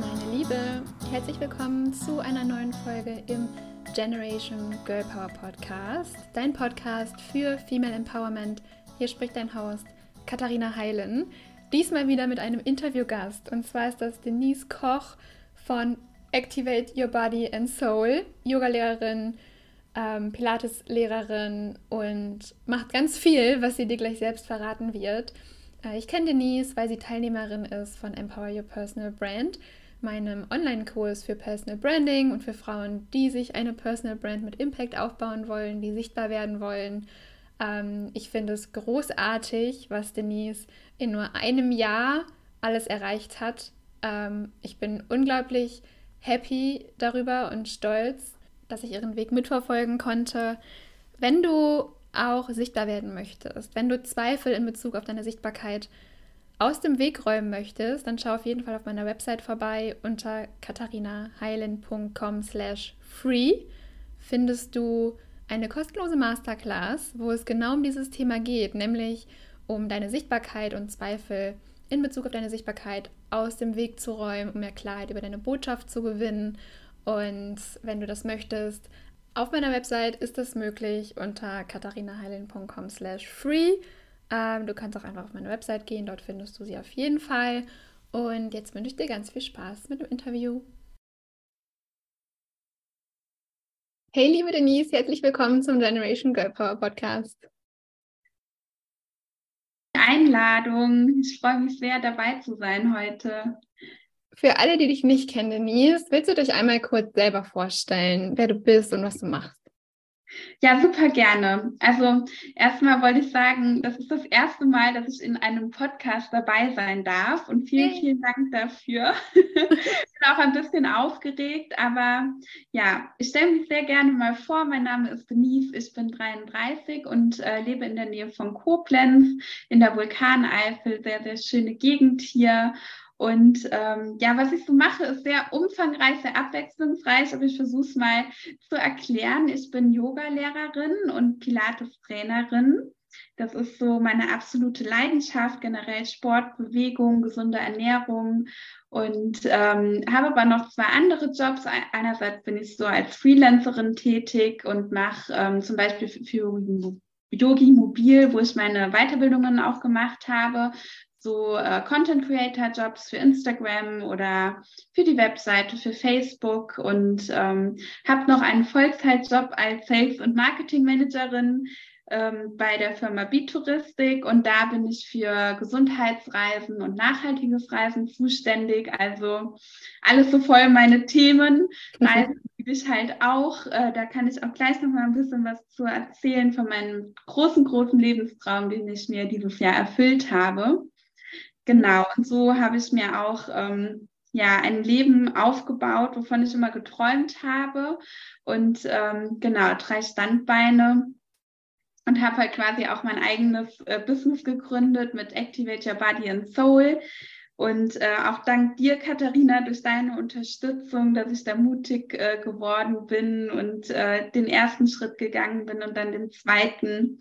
meine Liebe, herzlich willkommen zu einer neuen Folge im Generation Girl Power Podcast, dein Podcast für Female Empowerment. Hier spricht dein Host Katharina Heilen. Diesmal wieder mit einem Interviewgast und zwar ist das Denise Koch von Activate Your Body and Soul, Yogalehrerin, ähm, Pilates-Lehrerin und macht ganz viel, was sie dir gleich selbst verraten wird. Äh, ich kenne Denise, weil sie Teilnehmerin ist von Empower Your Personal Brand, meinem Online-Kurs für Personal Branding und für Frauen, die sich eine Personal Brand mit Impact aufbauen wollen, die sichtbar werden wollen. Ähm, ich finde es großartig, was Denise in nur einem Jahr alles erreicht hat. Ähm, ich bin unglaublich happy darüber und stolz, dass ich ihren Weg mitverfolgen konnte. Wenn du auch sichtbar werden möchtest, wenn du Zweifel in Bezug auf deine Sichtbarkeit aus dem Weg räumen möchtest, dann schau auf jeden Fall auf meiner Website vorbei unter katharinaheilen.com slash free findest du eine kostenlose Masterclass, wo es genau um dieses Thema geht, nämlich um deine Sichtbarkeit und Zweifel in Bezug auf deine Sichtbarkeit aus dem Weg zu räumen, um mehr Klarheit über deine Botschaft zu gewinnen. Und wenn du das möchtest, auf meiner Website ist das möglich unter katharinaheilen.com slash free. Ähm, du kannst auch einfach auf meine Website gehen, dort findest du sie auf jeden Fall. Und jetzt wünsche ich dir ganz viel Spaß mit dem Interview. Hey, liebe Denise, herzlich willkommen zum Generation Girl Power Podcast. Einladung. Ich freue mich sehr, dabei zu sein heute. Für alle, die dich nicht kennen, Denise, willst du dich einmal kurz selber vorstellen, wer du bist und was du machst? Ja, super gerne. Also erstmal wollte ich sagen, das ist das erste Mal, dass ich in einem Podcast dabei sein darf und vielen, vielen Dank dafür. ich bin auch ein bisschen aufgeregt, aber ja, ich stelle mich sehr gerne mal vor. Mein Name ist Denise, ich bin 33 und äh, lebe in der Nähe von Koblenz in der Vulkaneifel, sehr, sehr schöne Gegend hier und ähm, ja, was ich so mache, ist sehr umfangreich, sehr abwechslungsreich, aber ich versuche es mal zu erklären. Ich bin Yoga-Lehrerin und Pilates-Trainerin. Das ist so meine absolute Leidenschaft, generell Sport, Bewegung, gesunde Ernährung und ähm, habe aber noch zwei andere Jobs. Einerseits bin ich so als Freelancerin tätig und mache ähm, zum Beispiel für Yogi Mobil, wo ich meine Weiterbildungen auch gemacht habe, so äh, Content Creator Jobs für Instagram oder für die Webseite, für Facebook und ähm, habe noch einen Vollzeitjob als Sales- und Marketing Managerin ähm, bei der Firma Bitouristik und da bin ich für Gesundheitsreisen und nachhaltiges Reisen zuständig. Also alles so voll meine Themen. Reisen liebe ich halt auch. Äh, da kann ich auch gleich noch mal ein bisschen was zu erzählen von meinem großen, großen Lebenstraum, den ich mir dieses Jahr erfüllt habe. Genau, und so habe ich mir auch ähm, ja ein Leben aufgebaut, wovon ich immer geträumt habe. Und ähm, genau, drei Standbeine und habe halt quasi auch mein eigenes äh, Business gegründet mit Activate Your Body and Soul. Und äh, auch dank dir, Katharina, durch deine Unterstützung, dass ich da mutig äh, geworden bin und äh, den ersten Schritt gegangen bin und dann den zweiten.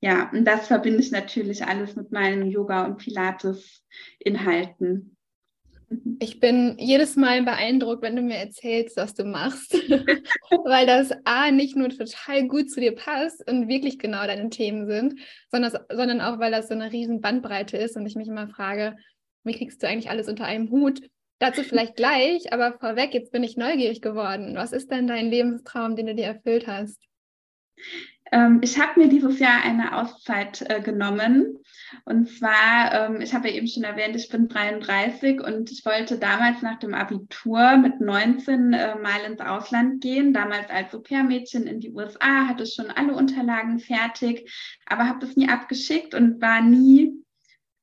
Ja, und das verbinde ich natürlich alles mit meinen Yoga- und Pilates-Inhalten. Ich bin jedes Mal beeindruckt, wenn du mir erzählst, was du machst, weil das A nicht nur total gut zu dir passt und wirklich genau deine Themen sind, sondern, sondern auch, weil das so eine riesen Bandbreite ist und ich mich immer frage, wie kriegst du eigentlich alles unter einem Hut? Dazu vielleicht gleich, aber vorweg, jetzt bin ich neugierig geworden. Was ist denn dein Lebenstraum, den du dir erfüllt hast? Ähm, ich habe mir dieses Jahr eine Auszeit äh, genommen. Und zwar, ähm, ich habe ja eben schon erwähnt, ich bin 33 und ich wollte damals nach dem Abitur mit 19 äh, mal ins Ausland gehen. Damals als Au-pair-Mädchen in die USA, hatte schon alle Unterlagen fertig, aber habe das nie abgeschickt und war nie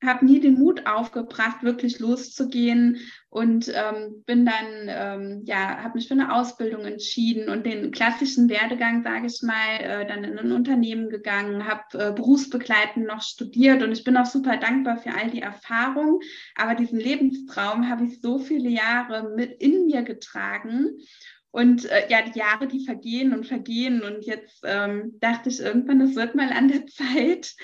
habe nie den Mut aufgebracht, wirklich loszugehen und ähm, bin dann, ähm, ja, habe mich für eine Ausbildung entschieden und den klassischen Werdegang, sage ich mal, äh, dann in ein Unternehmen gegangen, habe äh, berufsbegleitend noch studiert und ich bin auch super dankbar für all die Erfahrungen. Aber diesen Lebenstraum habe ich so viele Jahre mit in mir getragen. Und äh, ja, die Jahre, die vergehen und vergehen. Und jetzt ähm, dachte ich irgendwann, es wird mal an der Zeit,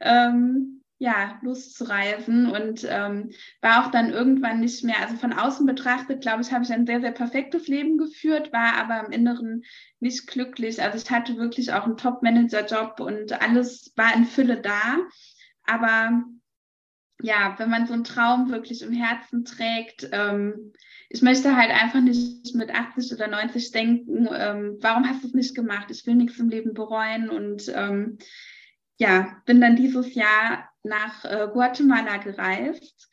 ähm, ja, loszureisen und ähm, war auch dann irgendwann nicht mehr, also von außen betrachtet, glaube ich, habe ich ein sehr, sehr perfektes Leben geführt, war aber im Inneren nicht glücklich. Also ich hatte wirklich auch einen Top-Manager-Job und alles war in Fülle da. Aber ja, wenn man so einen Traum wirklich im Herzen trägt, ähm, ich möchte halt einfach nicht mit 80 oder 90 denken, ähm, warum hast du es nicht gemacht? Ich will nichts im Leben bereuen und ähm, ja, bin dann dieses Jahr nach äh, Guatemala gereist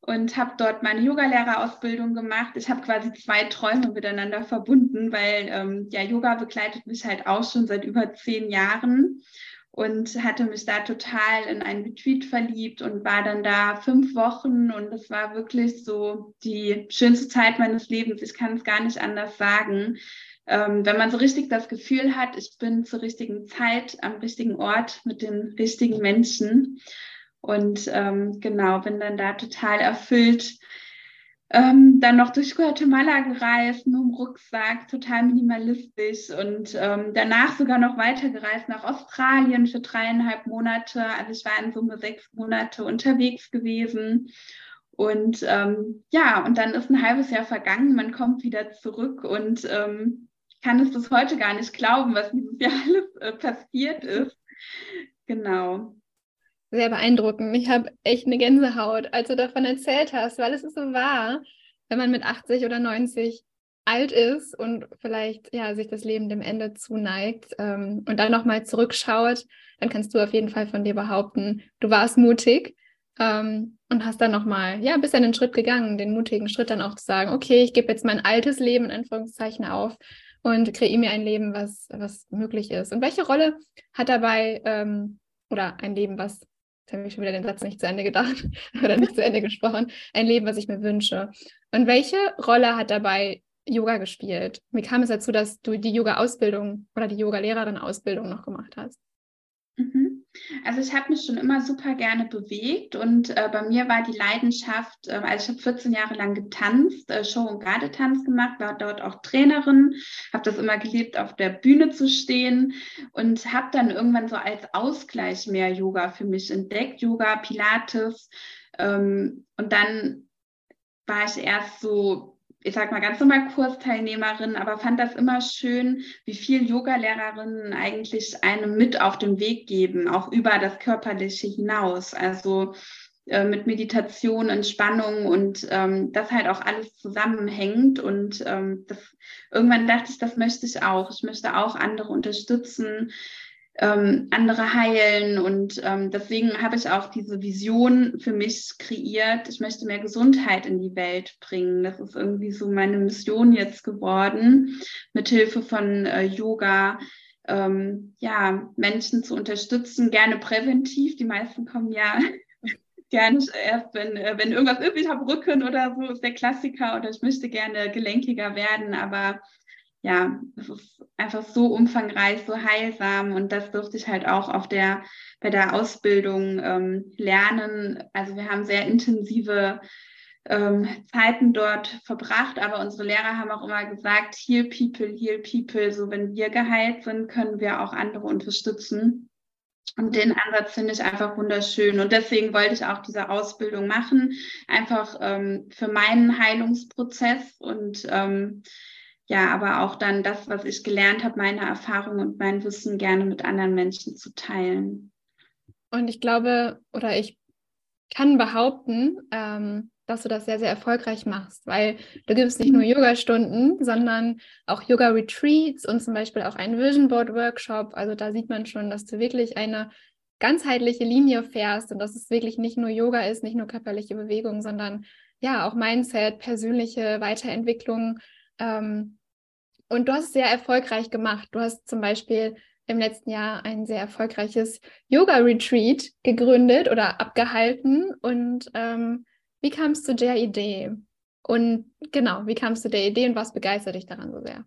und habe dort meine Yogalehrerausbildung gemacht. Ich habe quasi zwei Träume miteinander verbunden, weil ähm, ja, Yoga begleitet mich halt auch schon seit über zehn Jahren und hatte mich da total in ein Retreat verliebt und war dann da fünf Wochen und es war wirklich so die schönste Zeit meines Lebens. Ich kann es gar nicht anders sagen ähm, wenn man so richtig das Gefühl hat, ich bin zur richtigen Zeit am richtigen Ort mit den richtigen Menschen. Und ähm, genau, bin dann da total erfüllt. Ähm, dann noch durch Guatemala gereist, nur im Rucksack, total minimalistisch und ähm, danach sogar noch weitergereist nach Australien für dreieinhalb Monate. Also ich war in Summe sechs Monate unterwegs gewesen. Und ähm, ja, und dann ist ein halbes Jahr vergangen, man kommt wieder zurück und ähm, kann es bis heute gar nicht glauben, was dieses Jahr alles äh, passiert ist. Genau. Sehr beeindruckend. Ich habe echt eine Gänsehaut, als du davon erzählt hast, weil es ist so wahr, wenn man mit 80 oder 90 alt ist und vielleicht ja sich das Leben dem Ende zuneigt ähm, und dann nochmal zurückschaut, dann kannst du auf jeden Fall von dir behaupten, du warst mutig ähm, und hast dann nochmal, ja, bist dann den Schritt gegangen, den mutigen Schritt dann auch zu sagen, okay, ich gebe jetzt mein altes Leben in Anführungszeichen auf und kreiere mir ein Leben, was, was möglich ist. Und welche Rolle hat dabei, ähm, oder ein Leben, was, jetzt habe ich schon wieder den Satz nicht zu Ende gedacht oder nicht zu Ende gesprochen, ein Leben, was ich mir wünsche. Und welche Rolle hat dabei Yoga gespielt? Wie kam es dazu, dass du die Yoga-Ausbildung oder die Yoga-Lehrerin-Ausbildung noch gemacht hast? Mhm. Also ich habe mich schon immer super gerne bewegt und äh, bei mir war die Leidenschaft, äh, also ich habe 14 Jahre lang getanzt, äh, Show- und Gardetanz gemacht, war dort auch Trainerin, habe das immer geliebt, auf der Bühne zu stehen und habe dann irgendwann so als Ausgleich mehr Yoga für mich entdeckt, Yoga, Pilates ähm, und dann war ich erst so ich sag mal ganz normal Kursteilnehmerin, aber fand das immer schön, wie viel Yogalehrerinnen eigentlich einem mit auf den Weg geben, auch über das Körperliche hinaus. Also äh, mit Meditation, Entspannung und ähm, das halt auch alles zusammenhängt. Und ähm, das, irgendwann dachte ich, das möchte ich auch. Ich möchte auch andere unterstützen, ähm, andere heilen. Und ähm, deswegen habe ich auch diese Vision für mich kreiert. Ich möchte mehr Gesundheit in die Welt bringen. Das ist irgendwie so meine Mission jetzt geworden, mit Hilfe von äh, Yoga. Ähm, ja, Menschen zu unterstützen, gerne präventiv. Die meisten kommen ja gerne erst, wenn, äh, wenn irgendwas ich habe Rücken oder so, ist der Klassiker oder ich möchte gerne gelenkiger werden, aber ja, es ist einfach so umfangreich, so heilsam und das durfte ich halt auch auf der, bei der Ausbildung ähm, lernen. Also wir haben sehr intensive ähm, Zeiten dort verbracht, aber unsere Lehrer haben auch immer gesagt, heal people, heal people. So wenn wir geheilt sind, können wir auch andere unterstützen. Und den Ansatz finde ich einfach wunderschön. Und deswegen wollte ich auch diese Ausbildung machen, einfach ähm, für meinen Heilungsprozess und ähm, ja, aber auch dann das, was ich gelernt habe, meine Erfahrung und mein Wissen gerne mit anderen Menschen zu teilen. Und ich glaube, oder ich kann behaupten, ähm, dass du das sehr, sehr erfolgreich machst, weil du gibst nicht nur mhm. Yoga-Stunden, sondern auch Yoga-Retreats und zum Beispiel auch einen Vision Board Workshop. Also da sieht man schon, dass du wirklich eine ganzheitliche Linie fährst und dass es wirklich nicht nur Yoga ist, nicht nur körperliche Bewegung, sondern ja auch Mindset, persönliche Weiterentwicklung, ähm, und du hast es sehr erfolgreich gemacht. Du hast zum Beispiel im letzten Jahr ein sehr erfolgreiches Yoga-Retreat gegründet oder abgehalten. Und ähm, wie kamst du der Idee? Und genau, wie kamst du der Idee und was begeistert dich daran so sehr?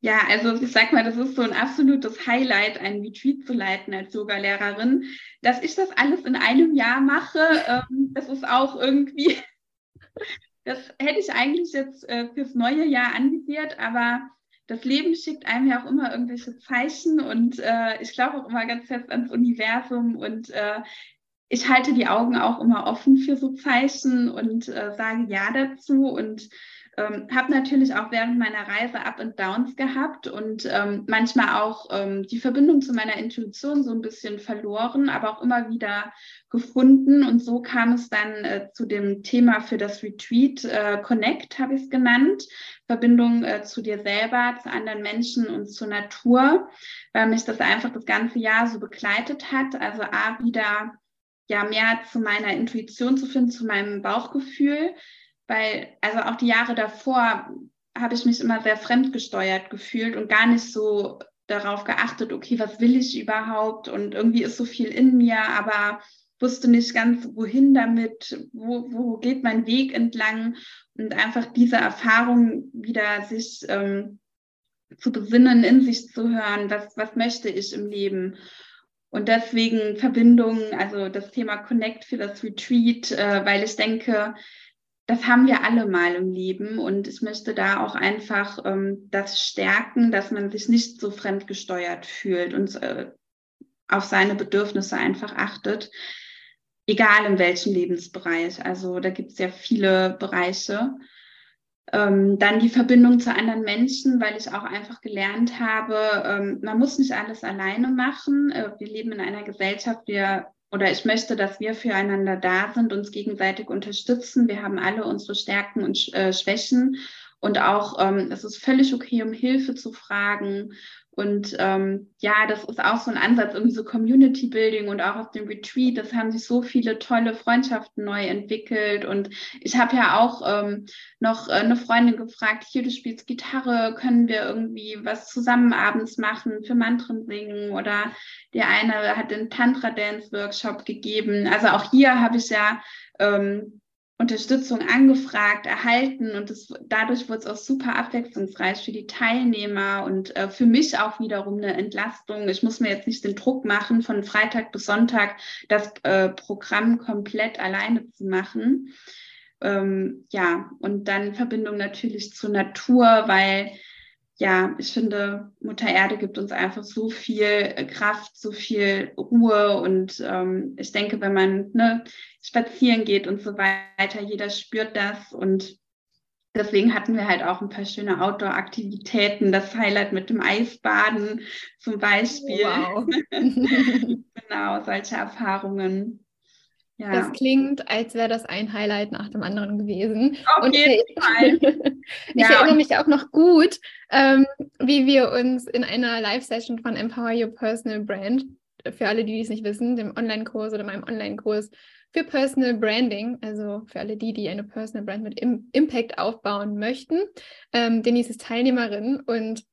Ja, also ich sag mal, das ist so ein absolutes Highlight, ein Retreat zu leiten als Yoga-Lehrerin. Dass ich das alles in einem Jahr mache, ähm, das ist auch irgendwie das hätte ich eigentlich jetzt äh, fürs neue Jahr anvisiert, aber das Leben schickt einem ja auch immer irgendwelche Zeichen und äh, ich glaube auch immer ganz fest ans Universum und äh, ich halte die Augen auch immer offen für so Zeichen und äh, sage Ja dazu und ähm, habe natürlich auch während meiner Reise Up and Downs gehabt und ähm, manchmal auch ähm, die Verbindung zu meiner Intuition so ein bisschen verloren, aber auch immer wieder gefunden. Und so kam es dann äh, zu dem Thema für das Retreat äh, Connect, habe ich es genannt. Verbindung äh, zu dir selber, zu anderen Menschen und zur Natur, weil mich das einfach das ganze Jahr so begleitet hat. Also A, wieder ja mehr zu meiner Intuition zu finden, zu meinem Bauchgefühl weil also auch die Jahre davor habe ich mich immer sehr fremdgesteuert gefühlt und gar nicht so darauf geachtet, okay, was will ich überhaupt und irgendwie ist so viel in mir, aber wusste nicht ganz, wohin damit, wo, wo geht mein Weg entlang und einfach diese Erfahrung wieder sich ähm, zu besinnen, in sich zu hören, was, was möchte ich im Leben. Und deswegen Verbindung, also das Thema Connect für das Retreat, äh, weil ich denke, das haben wir alle mal im Leben und ich möchte da auch einfach ähm, das stärken, dass man sich nicht so fremdgesteuert fühlt und äh, auf seine Bedürfnisse einfach achtet, egal in welchem Lebensbereich. Also da gibt es ja viele Bereiche. Ähm, dann die Verbindung zu anderen Menschen, weil ich auch einfach gelernt habe, ähm, man muss nicht alles alleine machen. Äh, wir leben in einer Gesellschaft, wir oder ich möchte, dass wir füreinander da sind, uns gegenseitig unterstützen. Wir haben alle unsere Stärken und äh, Schwächen und auch ähm, es ist völlig okay, um Hilfe zu fragen und ähm, ja, das ist auch so ein Ansatz, irgendwie so Community Building und auch auf dem Retreat. Das haben sich so viele tolle Freundschaften neu entwickelt. Und ich habe ja auch ähm, noch eine Freundin gefragt, hier, du spielst Gitarre, können wir irgendwie was zusammen abends machen, für Mantren singen? Oder der eine hat den Tantra-Dance-Workshop gegeben. Also auch hier habe ich ja ähm, Unterstützung angefragt, erhalten und das, dadurch wurde es auch super abwechslungsreich für die Teilnehmer und äh, für mich auch wiederum eine Entlastung. Ich muss mir jetzt nicht den Druck machen, von Freitag bis Sonntag das äh, Programm komplett alleine zu machen. Ähm, ja, und dann Verbindung natürlich zur Natur, weil ja, ich finde, Mutter Erde gibt uns einfach so viel äh, Kraft, so viel Ruhe und ähm, ich denke, wenn man ne, spazieren geht und so weiter, jeder spürt das und deswegen hatten wir halt auch ein paar schöne Outdoor-Aktivitäten, das Highlight mit dem Eisbaden zum Beispiel. Wow. genau, solche Erfahrungen. Ja. Das klingt, als wäre das ein Highlight nach dem anderen gewesen. Auf und jeden ich, Fall. ich ja, erinnere mich auch noch gut, ähm, wie wir uns in einer Live-Session von Empower Your Personal Brand, für alle, die es nicht wissen, dem Online-Kurs oder meinem Online-Kurs für Personal Branding, also für alle die, die eine Personal Brand mit Im Impact aufbauen möchten. Ähm, Denise ist Teilnehmerin und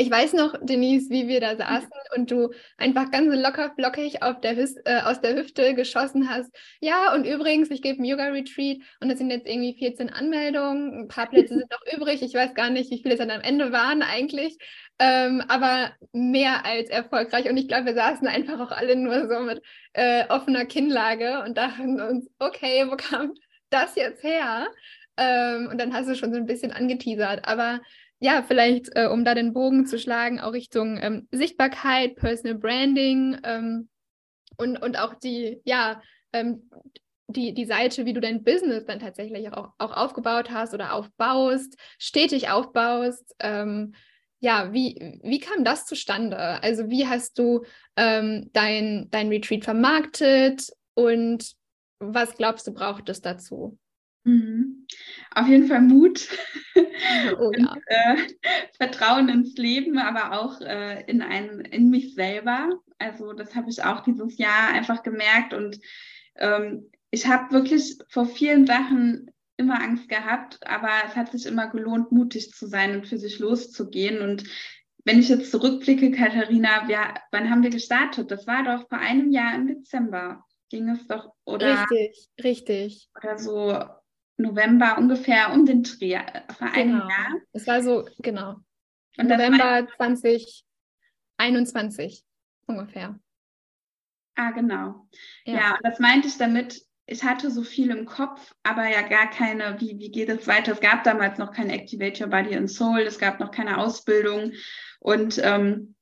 ich weiß noch, Denise, wie wir da saßen und du einfach ganz locker flockig auf der äh, aus der Hüfte geschossen hast. Ja, und übrigens, ich gebe ein Yoga-Retreat und es sind jetzt irgendwie 14 Anmeldungen. Ein paar Plätze sind noch übrig. Ich weiß gar nicht, wie viele es dann am Ende waren eigentlich. Ähm, aber mehr als erfolgreich. Und ich glaube, wir saßen einfach auch alle nur so mit äh, offener Kinnlage und dachten uns, okay, wo kam das jetzt her? Ähm, und dann hast du schon so ein bisschen angeteasert. Aber ja, vielleicht, äh, um da den Bogen zu schlagen, auch Richtung ähm, Sichtbarkeit, Personal Branding ähm, und, und auch die, ja, ähm, die, die Seite, wie du dein Business dann tatsächlich auch, auch aufgebaut hast oder aufbaust, stetig aufbaust. Ähm, ja, wie, wie kam das zustande? Also wie hast du ähm, dein, dein Retreat vermarktet und was glaubst du, braucht es dazu? Mhm. Auf jeden Fall Mut oh, ja. und, äh, Vertrauen ins Leben, aber auch äh, in, ein, in mich selber. Also das habe ich auch dieses Jahr einfach gemerkt und ähm, ich habe wirklich vor vielen Sachen immer Angst gehabt, aber es hat sich immer gelohnt, mutig zu sein und für sich loszugehen. Und wenn ich jetzt zurückblicke, Katharina, wir, wann haben wir gestartet? Das war doch vor einem Jahr im Dezember. Ging es doch, oder? Richtig, richtig. Oder so November ungefähr um den äh, vor genau. einem Jahr. Es war so, genau. Und November 2021 ungefähr. Ah, genau. Ja. ja, und das meinte ich damit, ich hatte so viel im Kopf, aber ja gar keine, wie, wie geht es weiter? Es gab damals noch kein Activate Your Body and Soul, es gab noch keine Ausbildung. Und ähm,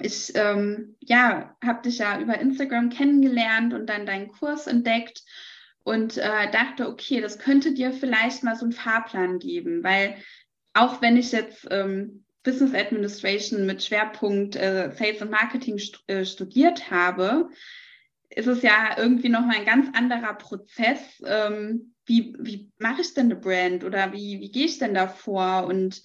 ich ähm, ja, habe dich ja über Instagram kennengelernt und dann deinen Kurs entdeckt und äh, dachte, okay, das könnte dir vielleicht mal so einen Fahrplan geben, weil auch wenn ich jetzt ähm, Business Administration mit Schwerpunkt äh, Sales und Marketing st äh, studiert habe, ist es ja irgendwie nochmal ein ganz anderer Prozess. Ähm, wie wie mache ich denn eine Brand oder wie, wie gehe ich denn da vor? Und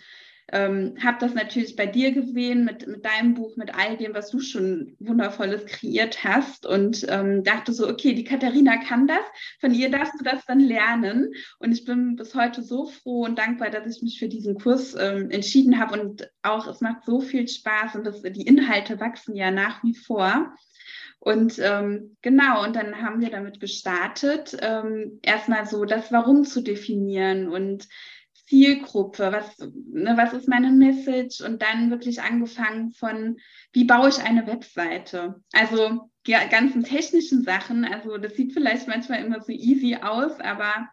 ähm, habe das natürlich bei dir gesehen mit, mit deinem Buch, mit all dem, was du schon wundervolles kreiert hast und ähm, dachte so, okay, die Katharina kann das, von ihr darfst du das dann lernen. Und ich bin bis heute so froh und dankbar, dass ich mich für diesen Kurs ähm, entschieden habe und auch es macht so viel Spaß und das, die Inhalte wachsen ja nach wie vor. Und ähm, genau, und dann haben wir damit gestartet, ähm, erstmal so das Warum zu definieren und Zielgruppe, was, ne, was ist meine Message? Und dann wirklich angefangen von, wie baue ich eine Webseite? Also die ganzen technischen Sachen, also das sieht vielleicht manchmal immer so easy aus, aber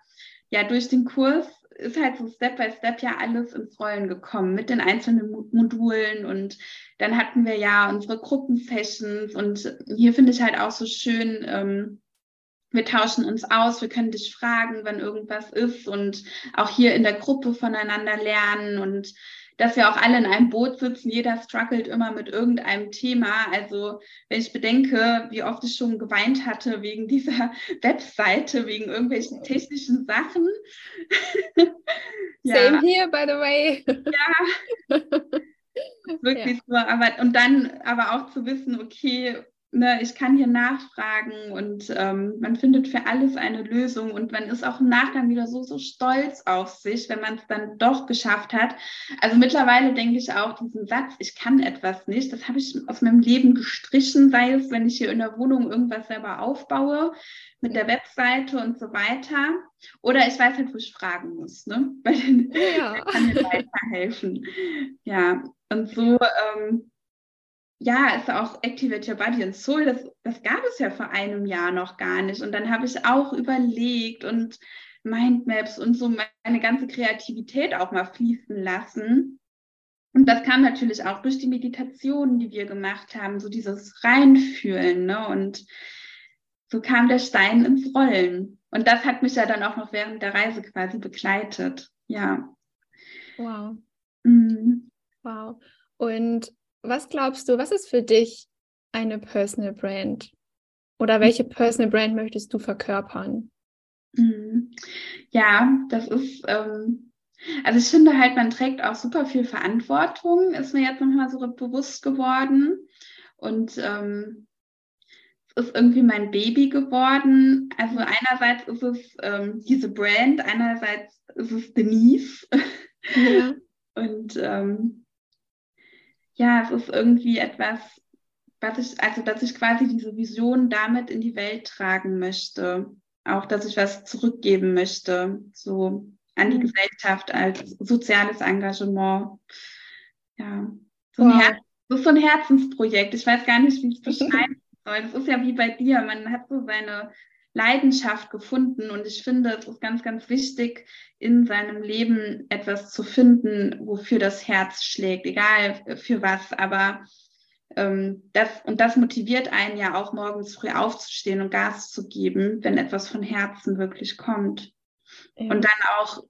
ja, durch den Kurs ist halt so Step by Step ja alles ins Rollen gekommen mit den einzelnen Modulen. Und dann hatten wir ja unsere Gruppensessions. Und hier finde ich halt auch so schön, ähm, wir tauschen uns aus, wir können dich fragen, wenn irgendwas ist und auch hier in der Gruppe voneinander lernen und dass wir auch alle in einem Boot sitzen. Jeder struggelt immer mit irgendeinem Thema. Also wenn ich bedenke, wie oft ich schon geweint hatte wegen dieser Webseite, wegen irgendwelchen technischen Sachen. ja. Same here, by the way. ja. Wirklich ja. so. Aber, und dann aber auch zu wissen, okay, ne, ich kann hier nachfragen und ähm, man findet für alles eine Lösung und man ist auch im Nachgang wieder so, so stolz auf sich, wenn man es dann doch geschafft hat. Also mittlerweile denke ich auch diesen Satz, ich kann etwas nicht, das habe ich aus meinem Leben gestrichen, sei es, wenn ich hier in der Wohnung irgendwas selber aufbaue, mit der Webseite und so weiter. Oder ich weiß halt, wo ich fragen muss, ne? Weil ja. kann mir weiterhelfen. Ja, und so ähm, ja, ist auch Activate Your Body and Soul, das, das gab es ja vor einem Jahr noch gar nicht. Und dann habe ich auch überlegt und Mindmaps und so meine ganze Kreativität auch mal fließen lassen. Und das kam natürlich auch durch die Meditationen, die wir gemacht haben, so dieses Reinfühlen. Ne? Und so kam der Stein ins Rollen. Und das hat mich ja dann auch noch während der Reise quasi begleitet. Ja. Wow. Mhm. Wow. Und was glaubst du, was ist für dich eine Personal Brand? Oder welche Personal Brand möchtest du verkörpern? Mhm. Ja, das ist, ähm, also ich finde halt, man trägt auch super viel Verantwortung, ist mir jetzt nochmal so bewusst geworden. Und ähm, es ist irgendwie mein Baby geworden. Also einerseits ist es ähm, diese Brand, einerseits ist es Denise. Ja. Und ähm, ja, es ist irgendwie etwas, was ich, also dass ich quasi diese Vision damit in die Welt tragen möchte. Auch, dass ich was zurückgeben möchte, so an die mhm. Gesellschaft als soziales Engagement. Ja, so wow. ein das ist so ein Herzensprojekt. Ich weiß gar nicht, wie ich es beschreiben soll. Das ist ja wie bei dir. Man hat so seine Leidenschaft gefunden. Und ich finde, es ist ganz, ganz wichtig, in seinem Leben etwas zu finden, wofür das Herz schlägt, egal für was. Aber ähm, das, und das motiviert einen ja auch morgens früh aufzustehen und Gas zu geben, wenn etwas von Herzen wirklich kommt. Ja. Und dann auch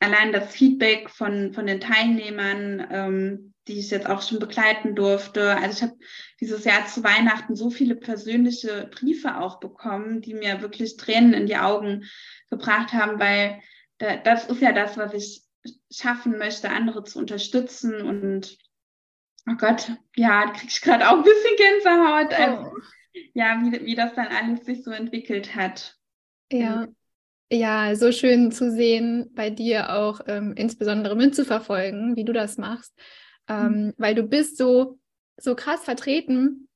allein das Feedback von, von den Teilnehmern, ähm, die ich jetzt auch schon begleiten durfte. Also ich habe dieses Jahr zu Weihnachten so viele persönliche Briefe auch bekommen, die mir wirklich Tränen in die Augen gebracht haben, weil da, das ist ja das, was ich schaffen möchte, andere zu unterstützen. Und oh Gott, ja, kriege ich gerade auch ein bisschen Gänsehaut. Oh. Also, ja, wie, wie das dann alles sich so entwickelt hat. Ja. Ja, so schön zu sehen, bei dir auch ähm, insbesondere mitzuverfolgen, wie du das machst ähm, mhm. weil du bist so, so krass vertreten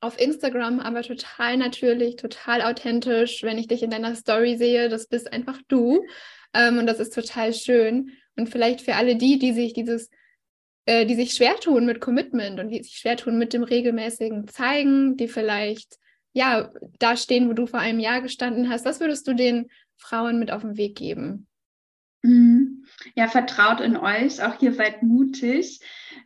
auf Instagram, aber total natürlich, total authentisch. Wenn ich dich in deiner Story sehe, das bist einfach du. Ähm, und das ist total schön. Und vielleicht für alle die, die sich dieses, äh, die sich schwer tun mit Commitment und die sich schwer tun mit dem regelmäßigen Zeigen, die vielleicht ja da stehen, wo du vor einem Jahr gestanden hast, was würdest du den Frauen mit auf den Weg geben? Mhm. Ja, vertraut in euch, auch ihr seid mutig.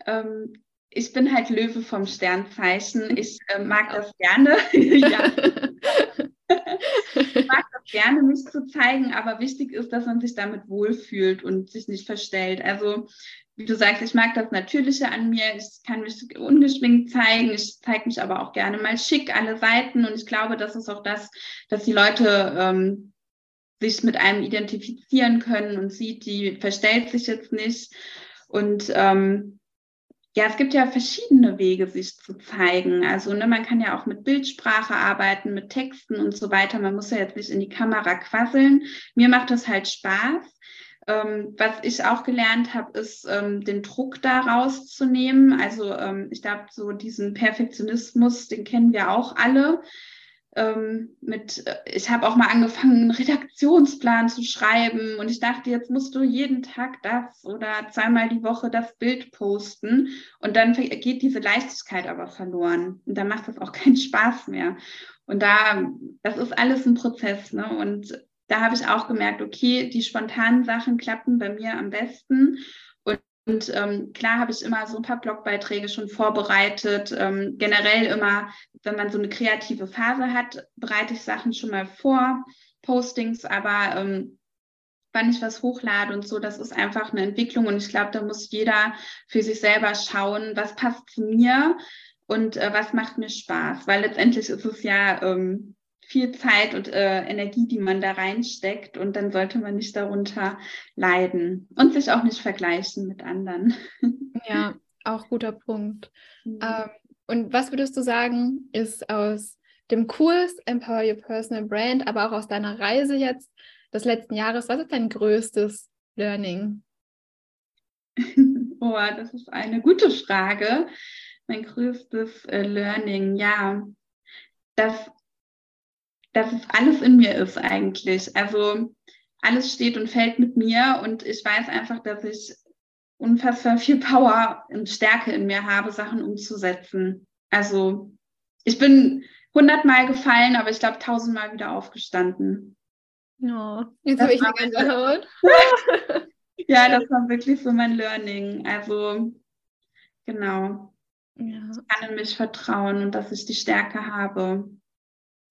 Ähm, ich bin halt Löwe vom Sternzeichen. Ich äh, mag das gerne. ja. ich mag das gerne, mich zu zeigen, aber wichtig ist, dass man sich damit wohlfühlt und sich nicht verstellt. Also, wie du sagst, ich mag das Natürliche an mir. Ich kann mich ungeschminkt zeigen. Ich zeige mich aber auch gerne mal schick, alle Seiten. Und ich glaube, das ist auch das, dass die Leute ähm, sich mit einem identifizieren können und sieht, die verstellt sich jetzt nicht. Und ähm, ja, es gibt ja verschiedene Wege, sich zu zeigen. Also ne, man kann ja auch mit Bildsprache arbeiten, mit Texten und so weiter. Man muss ja jetzt nicht in die Kamera quasseln. Mir macht das halt Spaß. Ähm, was ich auch gelernt habe, ist ähm, den Druck da rauszunehmen. Also ähm, ich glaube, so diesen Perfektionismus, den kennen wir auch alle ähm, mit, äh, ich habe auch mal angefangen, einen Redaktionsplan zu schreiben und ich dachte, jetzt musst du jeden Tag das oder zweimal die Woche das Bild posten und dann geht diese Leichtigkeit aber verloren und dann macht das auch keinen Spaß mehr. Und da, das ist alles ein Prozess, ne? Und da habe ich auch gemerkt, okay, die spontanen Sachen klappen bei mir am besten und ähm, klar habe ich immer so ein paar Blogbeiträge schon vorbereitet. Ähm, generell immer, wenn man so eine kreative Phase hat, bereite ich Sachen schon mal vor, Postings, aber ähm, wann ich was hochlade und so, das ist einfach eine Entwicklung. Und ich glaube, da muss jeder für sich selber schauen, was passt zu mir und äh, was macht mir Spaß. Weil letztendlich ist es ja ähm, viel Zeit und äh, Energie, die man da reinsteckt. Und dann sollte man nicht darunter leiden und sich auch nicht vergleichen mit anderen. Ja, auch guter Punkt. Mhm. Ähm, und was würdest du sagen, ist aus dem Kurs Empower Your Personal Brand, aber auch aus deiner Reise jetzt des letzten Jahres, was ist dein größtes Learning? Oh, das ist eine gute Frage. Mein größtes äh, Learning, ja, dass dass es alles in mir ist eigentlich. Also alles steht und fällt mit mir und ich weiß einfach, dass ich unfassbar viel Power und Stärke in mir habe, Sachen umzusetzen. Also ich bin hundertmal gefallen, aber ich glaube tausendmal wieder aufgestanden. Oh, jetzt habe ich eine ganze Haut. ja, das war wirklich so mein Learning. Also genau. Ja. Ich kann in mich vertrauen und dass ich die Stärke habe.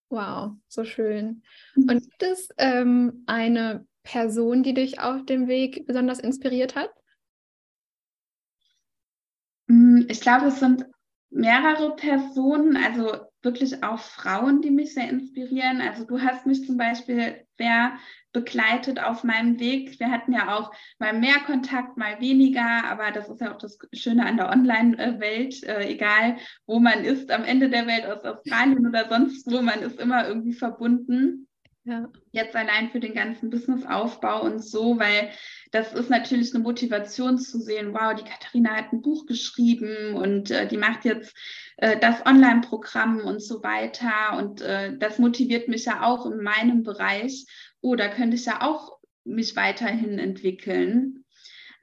Wow, so schön. Mhm. Und gibt es ähm, eine Person, die dich auf dem Weg besonders inspiriert hat? Mm, ich glaube, es sind mehrere Personen, also wirklich auch Frauen, die mich sehr inspirieren. Also du hast mich zum Beispiel sehr begleitet auf meinem Weg. Wir hatten ja auch mal mehr Kontakt, mal weniger, aber das ist ja auch das Schöne an der Online-Welt, äh, egal wo man ist, am Ende der Welt aus Australien oder sonst wo, man ist immer irgendwie verbunden. Ja. Jetzt allein für den ganzen Businessaufbau und so, weil das ist natürlich eine Motivation zu sehen, wow, die Katharina hat ein Buch geschrieben und äh, die macht jetzt äh, das Online-Programm und so weiter. Und äh, das motiviert mich ja auch in meinem Bereich. Oh, da könnte ich ja auch mich weiterhin entwickeln.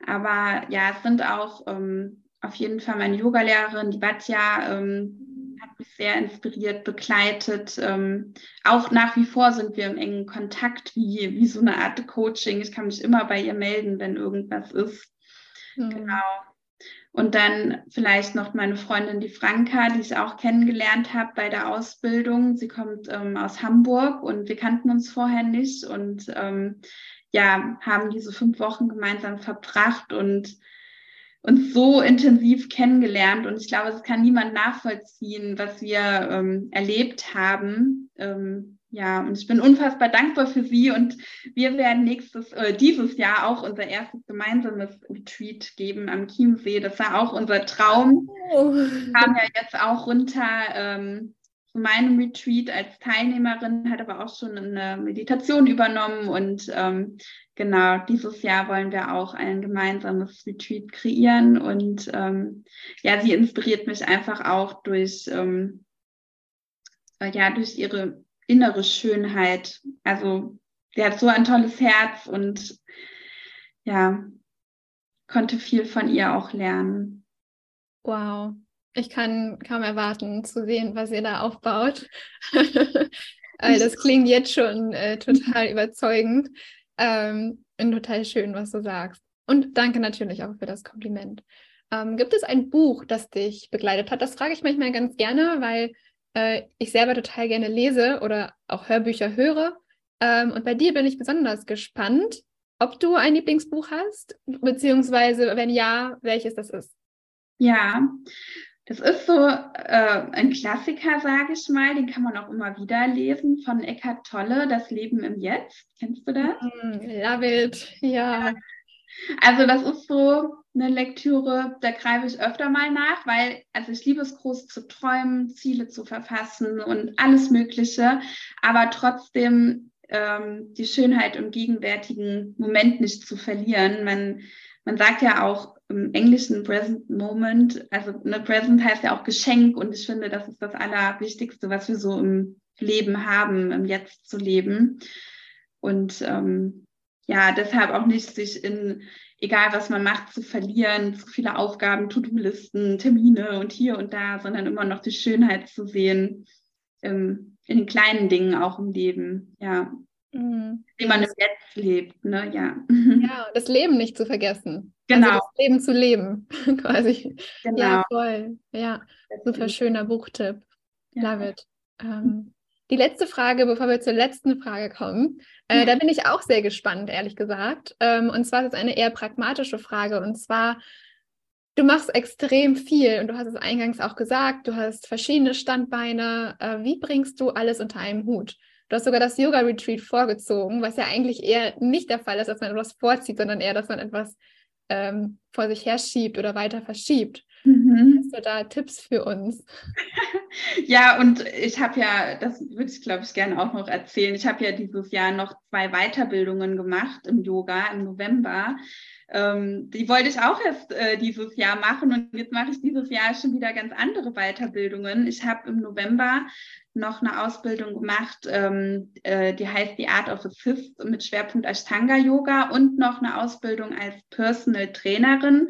Aber ja, es sind auch ähm, auf jeden Fall meine Yogalehrerin, die Batja, ähm, hat mich sehr inspiriert, begleitet. Ähm, auch nach wie vor sind wir im engen Kontakt, wie, wie so eine Art Coaching. Ich kann mich immer bei ihr melden, wenn irgendwas ist. Mhm. Genau. Und dann vielleicht noch meine Freundin, die Franka, die ich auch kennengelernt habe bei der Ausbildung. Sie kommt ähm, aus Hamburg und wir kannten uns vorher nicht und ähm, ja, haben diese fünf Wochen gemeinsam verbracht und uns so intensiv kennengelernt. Und ich glaube, es kann niemand nachvollziehen, was wir ähm, erlebt haben. Ähm, ja, und ich bin unfassbar dankbar für Sie und wir werden nächstes, äh, dieses Jahr auch unser erstes gemeinsames Retreat geben am Chiemsee. Das war auch unser Traum. Oh. Kam ja jetzt auch runter ähm, zu meinem Retreat als Teilnehmerin, hat aber auch schon eine Meditation übernommen und ähm, genau, dieses Jahr wollen wir auch ein gemeinsames Retreat kreieren und ähm, ja, sie inspiriert mich einfach auch durch, ähm, äh, ja, durch ihre innere Schönheit. Also sie hat so ein tolles Herz und ja, konnte viel von ihr auch lernen. Wow. Ich kann kaum erwarten zu sehen, was ihr da aufbaut. das klingt jetzt schon äh, total überzeugend ähm, und total schön, was du sagst. Und danke natürlich auch für das Kompliment. Ähm, gibt es ein Buch, das dich begleitet hat? Das frage ich manchmal ganz gerne, weil äh, ich selber total gerne lese oder auch Hörbücher höre. Ähm, und bei dir bin ich besonders gespannt, ob du ein Lieblingsbuch hast, beziehungsweise wenn ja, welches das ist. Ja, das ist so äh, ein Klassiker, sage ich mal. Den kann man auch immer wieder lesen von Eckhart Tolle, Das Leben im Jetzt. Kennst du das? Mm, love it, ja. Also das ist so eine Lektüre, da greife ich öfter mal nach, weil also ich liebe es groß zu träumen, Ziele zu verfassen und alles Mögliche, aber trotzdem ähm, die Schönheit im gegenwärtigen Moment nicht zu verlieren. Man, man sagt ja auch im Englischen Present Moment, also ne, Present heißt ja auch Geschenk und ich finde, das ist das Allerwichtigste, was wir so im Leben haben, im Jetzt zu leben. Und ähm, ja, deshalb auch nicht sich in, egal was man macht, zu verlieren, zu viele Aufgaben, To-Do-Listen, Termine und hier und da, sondern immer noch die Schönheit zu sehen ähm, in den kleinen Dingen auch im Leben, ja. Mhm. Wie man im Jetzt lebt, ne, ja. Ja, das Leben nicht zu vergessen. Also genau. Also das Leben zu leben, quasi. Genau. Ja, voll. Ja, super schöner Buchtipp. Ja. Love it. Ähm, die letzte Frage, bevor wir zur letzten Frage kommen, äh, da bin ich auch sehr gespannt, ehrlich gesagt. Ähm, und zwar ist es eine eher pragmatische Frage. Und zwar, du machst extrem viel und du hast es eingangs auch gesagt, du hast verschiedene Standbeine. Äh, wie bringst du alles unter einem Hut? Du hast sogar das Yoga-Retreat vorgezogen, was ja eigentlich eher nicht der Fall ist, dass man etwas vorzieht, sondern eher, dass man etwas ähm, vor sich her schiebt oder weiter verschiebt. Mhm. Hast du da Tipps für uns? ja, und ich habe ja, das würde ich glaube ich gerne auch noch erzählen, ich habe ja dieses Jahr noch zwei Weiterbildungen gemacht im Yoga im November. Ähm, die wollte ich auch erst äh, dieses Jahr machen und jetzt mache ich dieses Jahr schon wieder ganz andere Weiterbildungen. Ich habe im November noch eine Ausbildung gemacht, ähm, äh, die heißt The Art of Assist mit Schwerpunkt Ashtanga Yoga und noch eine Ausbildung als Personal Trainerin,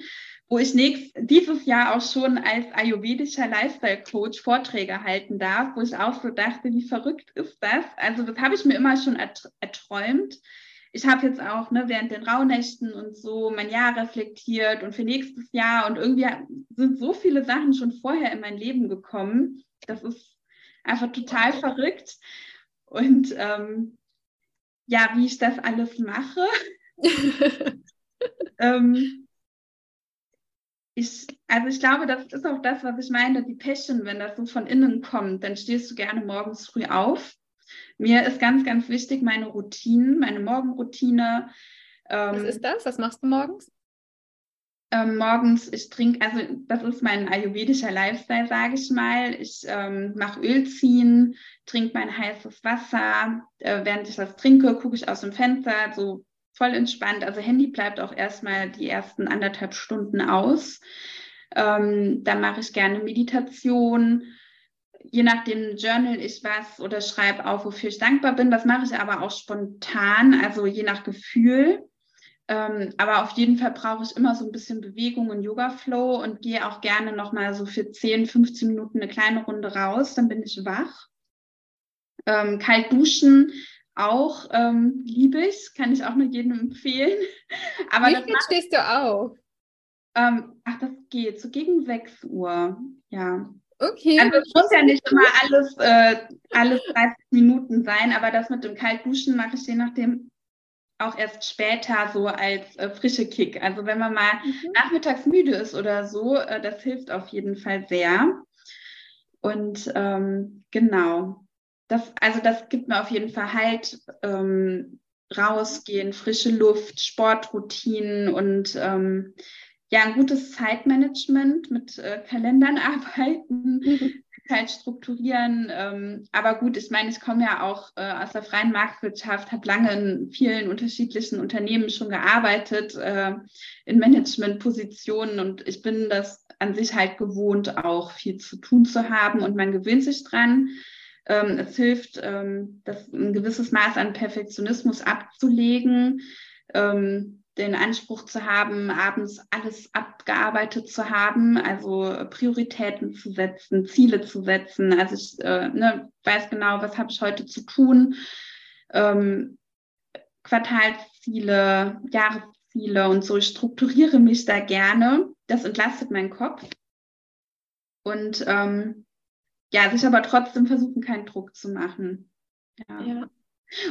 wo ich nächst, dieses Jahr auch schon als ayurvedischer Lifestyle Coach Vorträge halten darf, wo ich auch so dachte, wie verrückt ist das? Also das habe ich mir immer schon erträumt. Ich habe jetzt auch ne, während den Rauhnächten und so mein Jahr reflektiert und für nächstes Jahr und irgendwie sind so viele Sachen schon vorher in mein Leben gekommen. Das ist einfach total verrückt. Und ähm, ja, wie ich das alles mache. ähm, ich, also ich glaube, das ist auch das, was ich meine, die Passion, wenn das so von innen kommt, dann stehst du gerne morgens früh auf. Mir ist ganz, ganz wichtig meine Routinen, meine Morgenroutine. Ähm, was ist das? Was machst du morgens? ähm, morgens, ich trinke, also das ist mein ayurvedischer Lifestyle, sage ich mal. Ich ähm, mache Öl ziehen, trinke mein heißes Wasser. Äh, während ich das trinke, gucke ich aus dem Fenster, so voll entspannt. Also Handy bleibt auch erstmal die ersten anderthalb Stunden aus. Ähm, dann mache ich gerne Meditation. Je nachdem journal ich was oder schreibe auf, wofür ich dankbar bin. Das mache ich aber auch spontan, also je nach Gefühl. Ähm, aber auf jeden Fall brauche ich immer so ein bisschen Bewegung und Yoga-Flow und gehe auch gerne nochmal so für 10, 15 Minuten eine kleine Runde raus, dann bin ich wach. Ähm, kalt duschen auch ähm, liebe ich, kann ich auch nur jedem empfehlen. Aber Wie viel stehst du auf? Ähm, ach, das geht, so gegen 6 Uhr, ja. Okay. Also es muss ja nicht immer alles, äh, alles 30 Minuten sein, aber das mit dem Kaltduschen mache ich je nachdem auch erst später so als äh, frische Kick. Also wenn man mal mhm. nachmittags müde ist oder so, äh, das hilft auf jeden Fall sehr. Und ähm, genau, das, also das gibt mir auf jeden Fall halt ähm, rausgehen, frische Luft, Sportroutinen und ähm, ja, ein gutes Zeitmanagement mit äh, Kalendern arbeiten, mhm. Zeit strukturieren. Ähm, aber gut, ich meine, ich komme ja auch äh, aus der freien Marktwirtschaft, habe lange in vielen unterschiedlichen Unternehmen schon gearbeitet, äh, in Managementpositionen und ich bin das an sich halt gewohnt, auch viel zu tun zu haben und man gewöhnt sich dran. Ähm, es hilft, ähm, das ein gewisses Maß an Perfektionismus abzulegen. Ähm, den Anspruch zu haben, abends alles abgearbeitet zu haben, also Prioritäten zu setzen, Ziele zu setzen. Also ich äh, ne, weiß genau, was habe ich heute zu tun. Ähm, Quartalsziele, Jahresziele und so. Ich strukturiere mich da gerne. das entlastet meinen Kopf. Und ähm, ja, sich aber trotzdem versuchen, keinen Druck zu machen. Ja. ja.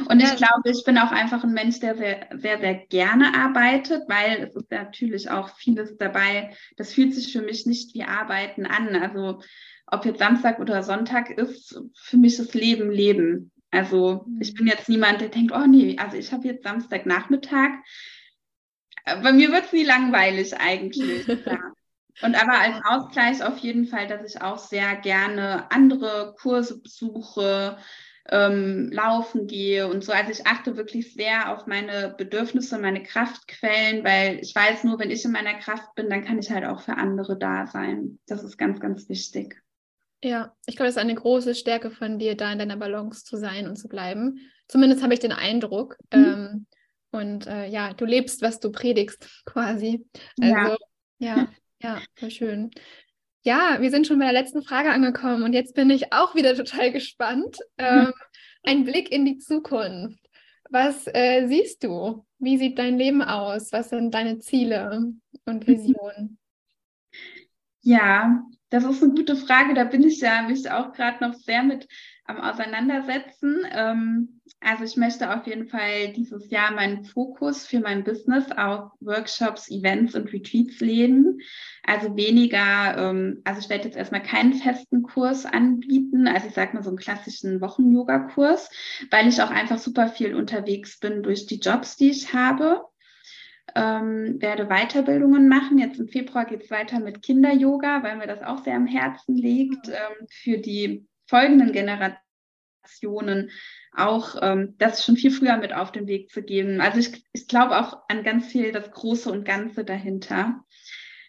Und ich glaube, ich bin auch einfach ein Mensch, der sehr, sehr, sehr gerne arbeitet, weil es ist natürlich auch vieles dabei. Das fühlt sich für mich nicht wie Arbeiten an. Also ob jetzt Samstag oder Sonntag ist, für mich das Leben Leben. Also ich bin jetzt niemand, der denkt, oh nee, also ich habe jetzt Samstagnachmittag. Bei mir wird es nie langweilig eigentlich. ja. Und aber als Ausgleich auf jeden Fall, dass ich auch sehr gerne andere Kurse besuche, ähm, laufen gehe und so. Also ich achte wirklich sehr auf meine Bedürfnisse, meine Kraftquellen, weil ich weiß, nur wenn ich in meiner Kraft bin, dann kann ich halt auch für andere da sein. Das ist ganz, ganz wichtig. Ja, ich glaube, das ist eine große Stärke von dir, da in deiner Balance zu sein und zu bleiben. Zumindest habe ich den Eindruck. Mhm. Ähm, und äh, ja, du lebst, was du predigst, quasi. Also, ja, ja, ja voll schön. Ja, wir sind schon bei der letzten Frage angekommen und jetzt bin ich auch wieder total gespannt. Ähm, ein Blick in die Zukunft. Was äh, siehst du? Wie sieht dein Leben aus? Was sind deine Ziele und Visionen? Ja, das ist eine gute Frage. Da bin ich ja mich auch gerade noch sehr mit am Auseinandersetzen. Ähm, also ich möchte auf jeden Fall dieses Jahr meinen Fokus für mein Business auf Workshops, Events und Retreats legen. Also weniger, ähm, also ich werde jetzt erstmal keinen festen Kurs anbieten, also ich sage mal so einen klassischen Wochen-Yoga-Kurs, weil ich auch einfach super viel unterwegs bin durch die Jobs, die ich habe. Ähm, werde Weiterbildungen machen. Jetzt im Februar geht es weiter mit Kinder-Yoga, weil mir das auch sehr am Herzen liegt, ähm, für die folgenden Generationen auch ähm, das schon viel früher mit auf den Weg zu geben. Also ich, ich glaube auch an ganz viel das Große und Ganze dahinter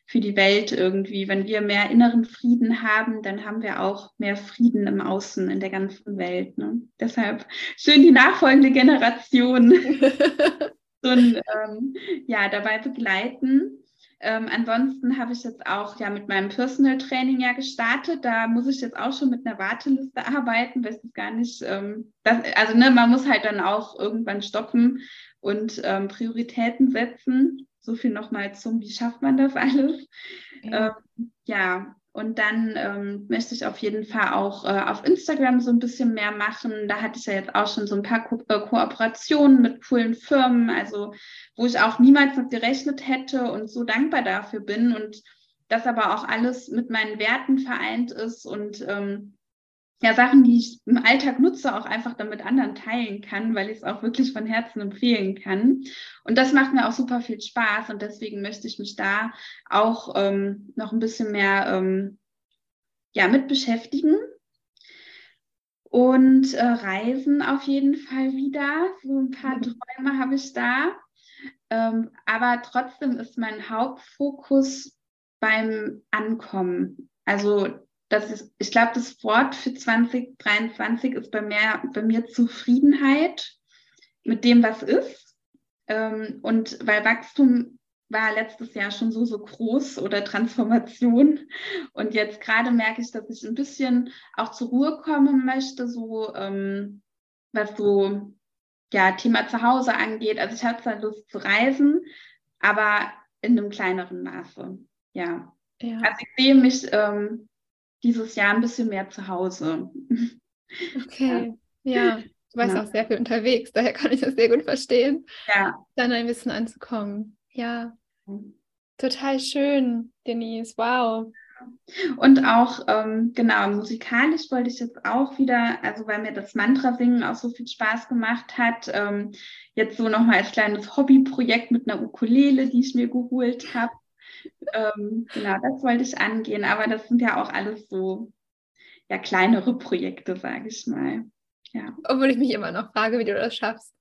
für die Welt irgendwie. Wenn wir mehr inneren Frieden haben, dann haben wir auch mehr Frieden im Außen, in der ganzen Welt. Ne? Deshalb schön die nachfolgende Generation so ein, ähm, ja, dabei begleiten. Ähm, ansonsten habe ich jetzt auch ja mit meinem Personal Training ja gestartet. Da muss ich jetzt auch schon mit einer Warteliste arbeiten, weiß es gar nicht. Ähm, das, also ne, man muss halt dann auch irgendwann stoppen und ähm, Prioritäten setzen. So viel nochmal zum, wie schafft man das alles? Ja, ähm, ja und dann ähm, möchte ich auf jeden Fall auch äh, auf Instagram so ein bisschen mehr machen. Da hatte ich ja jetzt auch schon so ein paar Ko äh, Kooperationen mit coolen Firmen, also wo ich auch niemals mit gerechnet hätte und so dankbar dafür bin und das aber auch alles mit meinen Werten vereint ist und ähm, ja, Sachen, die ich im Alltag nutze, auch einfach damit anderen teilen kann, weil ich es auch wirklich von Herzen empfehlen kann. Und das macht mir auch super viel Spaß und deswegen möchte ich mich da auch ähm, noch ein bisschen mehr ähm, ja, mit beschäftigen. Und äh, Reisen auf jeden Fall wieder. So ein paar mhm. Träume habe ich da. Ähm, aber trotzdem ist mein Hauptfokus beim Ankommen. Also das ist, ich glaube, das Wort für 2023 ist bei mir, bei mir Zufriedenheit mit dem, was ist. Ähm, und weil Wachstum war letztes Jahr schon so, so groß oder Transformation. Und jetzt gerade merke ich, dass ich ein bisschen auch zur Ruhe kommen möchte, so ähm, was so ja, Thema Zuhause angeht. Also ich habe zwar Lust zu reisen, aber in einem kleineren Maße. Ja. ja. Also ich sehe mich ähm, dieses Jahr ein bisschen mehr zu Hause. Okay, ja. ja. Du warst ja. auch sehr viel unterwegs, daher kann ich das sehr gut verstehen. Ja. Dann ein bisschen anzukommen. Ja. Total schön, Denise. Wow. Und auch, ähm, genau, musikalisch wollte ich jetzt auch wieder, also weil mir das Mantra-Singen auch so viel Spaß gemacht hat, ähm, jetzt so nochmal als kleines Hobbyprojekt mit einer Ukulele, die ich mir geholt habe ähm, genau, das wollte ich angehen. Aber das sind ja auch alles so ja, kleinere Projekte, sage ich mal. Ja. Obwohl ich mich immer noch frage, wie du das schaffst.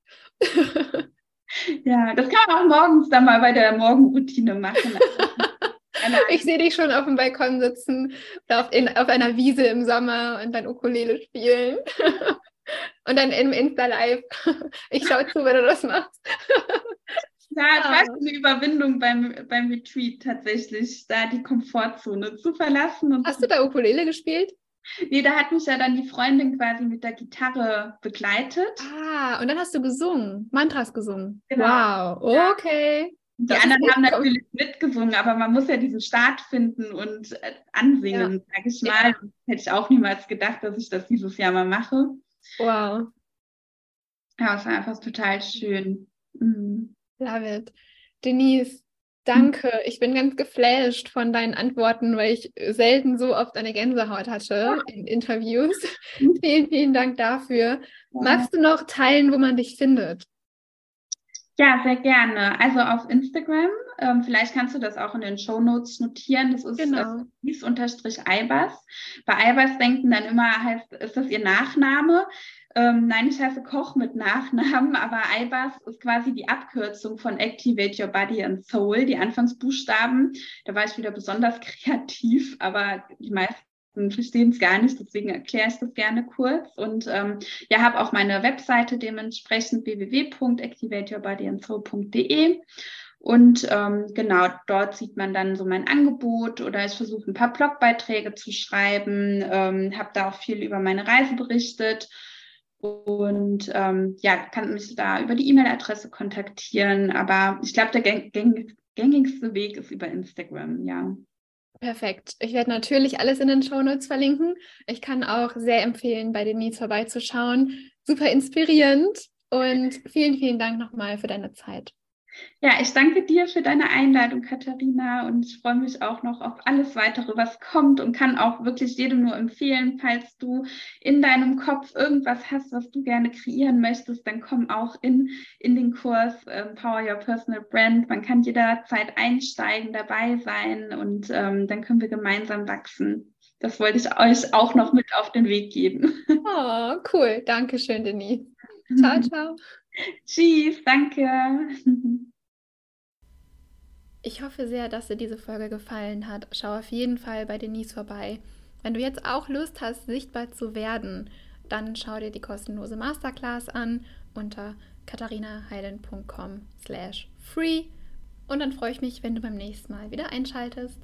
ja, das kann man auch morgens dann mal bei der Morgenroutine machen. ich sehe dich schon auf dem Balkon sitzen oder auf, in, auf einer Wiese im Sommer und dann Ukulele spielen. und dann im Insta-Live. Ich schaue zu, wenn du das machst. Ja, es war ah. eine Überwindung beim, beim Retreat tatsächlich, da die Komfortzone zu verlassen. Hast du da Ukulele gespielt? Nee, da hat mich ja dann die Freundin quasi mit der Gitarre begleitet. Ah, und dann hast du gesungen, Mantras gesungen. Genau. Wow, okay. Die das anderen haben natürlich mitgesungen, aber man muss ja diesen Start finden und äh, ansingen, ja. sag ich mal. Ja. Hätte ich auch niemals gedacht, dass ich das dieses Jahr mal mache. Wow. Ja, es war einfach total schön. Mhm. Love it. Denise, danke. Ich bin ganz geflasht von deinen Antworten, weil ich selten so oft eine Gänsehaut hatte in Interviews. vielen, vielen Dank dafür. Magst du noch teilen, wo man dich findet? Ja, sehr gerne. Also auf Instagram, ähm, vielleicht kannst du das auch in den Show Notes notieren. Das ist genau. äh, unterstrich Eibers. Bei Eibers denken dann immer, heißt, ist das ihr Nachname? Ähm, nein, ich heiße Koch mit Nachnamen, aber Eibers ist quasi die Abkürzung von Activate Your Body and Soul, die Anfangsbuchstaben. Da war ich wieder besonders kreativ, aber die meisten verstehen es gar nicht, deswegen erkläre ich das gerne kurz. Und ähm, ja, habe auch meine Webseite dementsprechend www.activateyourbodyandsoul.de. Und ähm, genau, dort sieht man dann so mein Angebot oder ich versuche ein paar Blogbeiträge zu schreiben, ähm, habe da auch viel über meine Reise berichtet und ähm, ja, kann mich da über die E-Mail-Adresse kontaktieren. Aber ich glaube, der gängigste Weg ist über Instagram, ja. Perfekt. Ich werde natürlich alles in den Shownotes verlinken. Ich kann auch sehr empfehlen, bei den Needs vorbeizuschauen. Super inspirierend und vielen, vielen Dank nochmal für deine Zeit. Ja, ich danke dir für deine Einladung, Katharina, und ich freue mich auch noch auf alles weitere, was kommt und kann auch wirklich jedem nur empfehlen, falls du in deinem Kopf irgendwas hast, was du gerne kreieren möchtest, dann komm auch in, in den Kurs äh, Power Your Personal Brand. Man kann jederzeit einsteigen, dabei sein und ähm, dann können wir gemeinsam wachsen. Das wollte ich euch auch noch mit auf den Weg geben. Oh, cool. Dankeschön, Denise. Ciao, ciao. Tschüss, danke. Ich hoffe sehr, dass dir diese Folge gefallen hat. Schau auf jeden Fall bei Denise vorbei. Wenn du jetzt auch Lust hast, sichtbar zu werden, dann schau dir die kostenlose Masterclass an unter katharinaheilen.com slash free und dann freue ich mich, wenn du beim nächsten Mal wieder einschaltest.